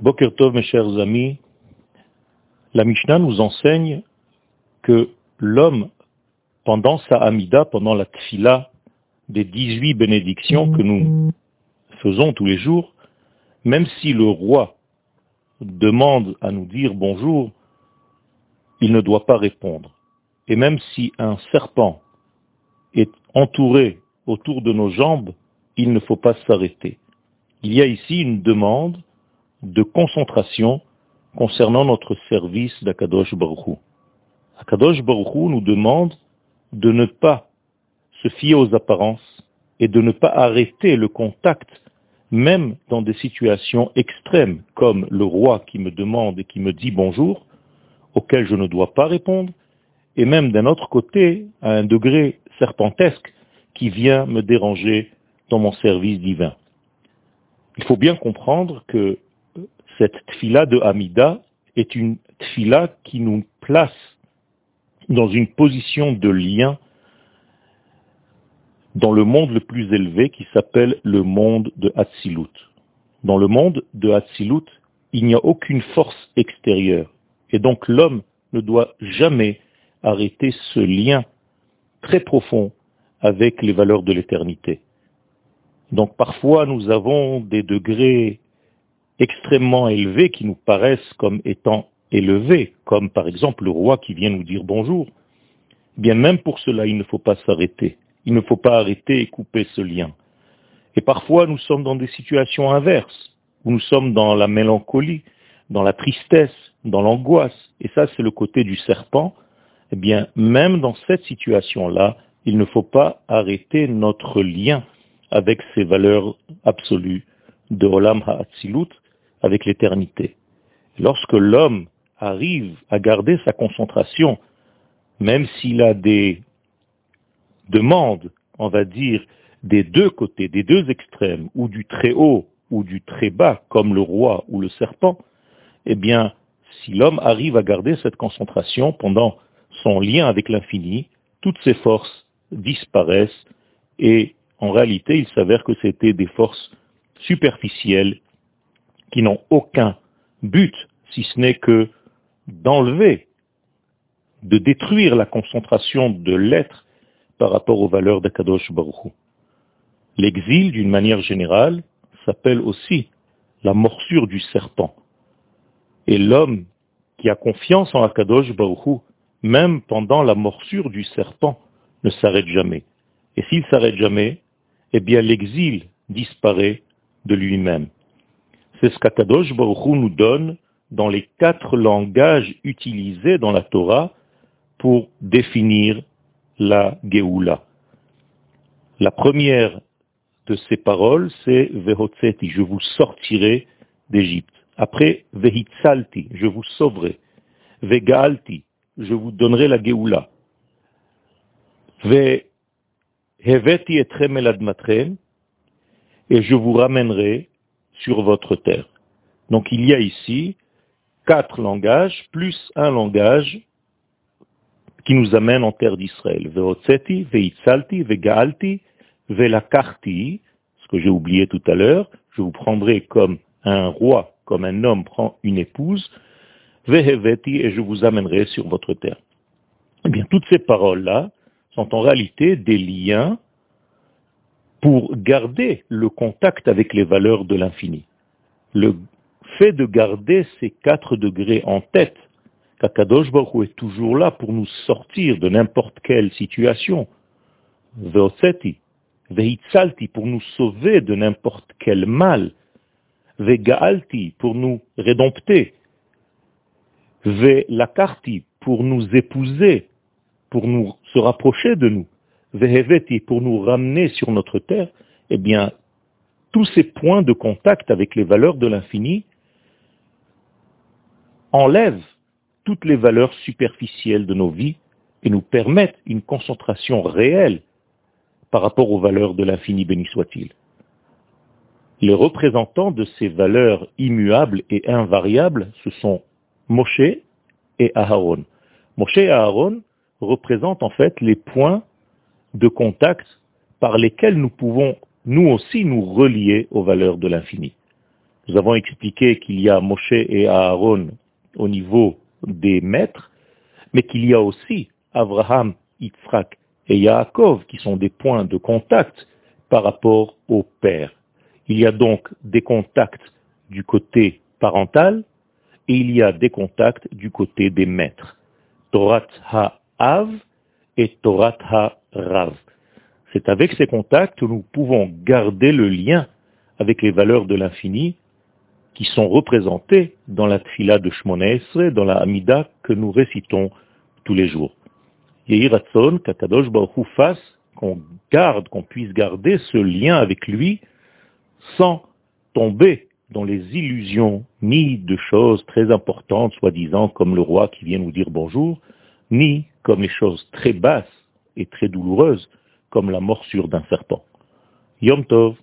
Boker Tov, mes chers amis, la Mishnah nous enseigne que l'homme, pendant sa Amida, pendant la Tfila des 18 bénédictions que nous faisons tous les jours, même si le roi demande à nous dire bonjour, il ne doit pas répondre. Et même si un serpent est entouré autour de nos jambes, il ne faut pas s'arrêter. Il y a ici une demande de concentration concernant notre service d'Akadosh Baruchou. Akadosh Baruchou nous demande de ne pas se fier aux apparences et de ne pas arrêter le contact, même dans des situations extrêmes, comme le roi qui me demande et qui me dit bonjour, auquel je ne dois pas répondre, et même d'un autre côté, à un degré serpentesque, qui vient me déranger dans mon service divin. Il faut bien comprendre que cette tfila de Hamida est une tfila qui nous place dans une position de lien dans le monde le plus élevé qui s'appelle le monde de Hatzilut. Dans le monde de Hatzilut, il n'y a aucune force extérieure. Et donc l'homme ne doit jamais arrêter ce lien très profond avec les valeurs de l'éternité. Donc parfois nous avons des degrés extrêmement élevés qui nous paraissent comme étant élevés, comme par exemple le roi qui vient nous dire bonjour. Bien même pour cela, il ne faut pas s'arrêter. Il ne faut pas arrêter et couper ce lien. Et parfois, nous sommes dans des situations inverses, où nous sommes dans la mélancolie, dans la tristesse, dans l'angoisse. Et ça, c'est le côté du serpent. Eh bien, même dans cette situation-là, il ne faut pas arrêter notre lien avec ces valeurs absolues de Olam Ha'atzilut, avec l'éternité. Lorsque l'homme arrive à garder sa concentration, même s'il a des demandes, on va dire, des deux côtés, des deux extrêmes, ou du très haut ou du très bas, comme le roi ou le serpent, eh bien, si l'homme arrive à garder cette concentration pendant son lien avec l'infini, toutes ses forces disparaissent et en réalité, il s'avère que c'était des forces superficielles qui n'ont aucun but, si ce n'est que d'enlever, de détruire la concentration de l'être par rapport aux valeurs d'Akadosh Baruch L'exil, d'une manière générale, s'appelle aussi la morsure du serpent. Et l'homme qui a confiance en Akadosh Baruch même pendant la morsure du serpent, ne s'arrête jamais. Et s'il s'arrête jamais, eh bien l'exil disparaît de lui-même. C'est ce qu'Akadosh Baruch nous donne dans les quatre langages utilisés dans la Torah pour définir la Géoula. La première de ces paroles, c'est Vehotzeti, je vous sortirai d'Égypte. Après, Vehitzalti, je vous sauverai. Vegalti, je vous donnerai la Géoula. Ve Heveti etrem et je vous ramènerai sur votre terre. Donc il y a ici quatre langages, plus un langage qui nous amène en terre d'Israël. Veotzeti, veitzalti, vegaalti, velakarti, ce que j'ai oublié tout à l'heure, je vous prendrai comme un roi, comme un homme prend une épouse, veheveti, et je vous amènerai sur votre terre. Eh bien, toutes ces paroles-là sont en réalité des liens pour garder le contact avec les valeurs de l'infini. Le fait de garder ces quatre degrés en tête, qu'Akadosh Baruch est toujours là pour nous sortir de n'importe quelle situation, Veoseti, Veitzalti, pour nous sauver de n'importe quel mal, Vegaalti, pour nous rédompter, Velakarti, pour nous épouser, pour nous se rapprocher de nous, Veheveti, pour nous ramener sur notre terre, eh bien, tous ces points de contact avec les valeurs de l'infini enlèvent toutes les valeurs superficielles de nos vies et nous permettent une concentration réelle par rapport aux valeurs de l'infini, béni soit-il. Les représentants de ces valeurs immuables et invariables, ce sont Moshe et Aharon. Moshe et Aharon représentent en fait les points de contact par lesquels nous pouvons nous aussi nous relier aux valeurs de l'infini. Nous avons expliqué qu'il y a Moshe et Aaron au niveau des maîtres, mais qu'il y a aussi Abraham, Yitzhak et Yaakov qui sont des points de contact par rapport au père. Il y a donc des contacts du côté parental et il y a des contacts du côté des maîtres. Torat ha-av et Torat ha-rav. C'est avec ces contacts que nous pouvons garder le lien avec les valeurs de l'infini qui sont représentées dans la Tfila de Shmona dans la Amida que nous récitons tous les jours. Yehiratson, Kakadosh Baruch fasse qu'on garde, qu'on puisse garder ce lien avec lui sans tomber dans les illusions ni de choses très importantes, soi-disant, comme le roi qui vient nous dire bonjour, ni comme les choses très basses et très douloureuses, comme la morsure d'un serpent. Yom Tov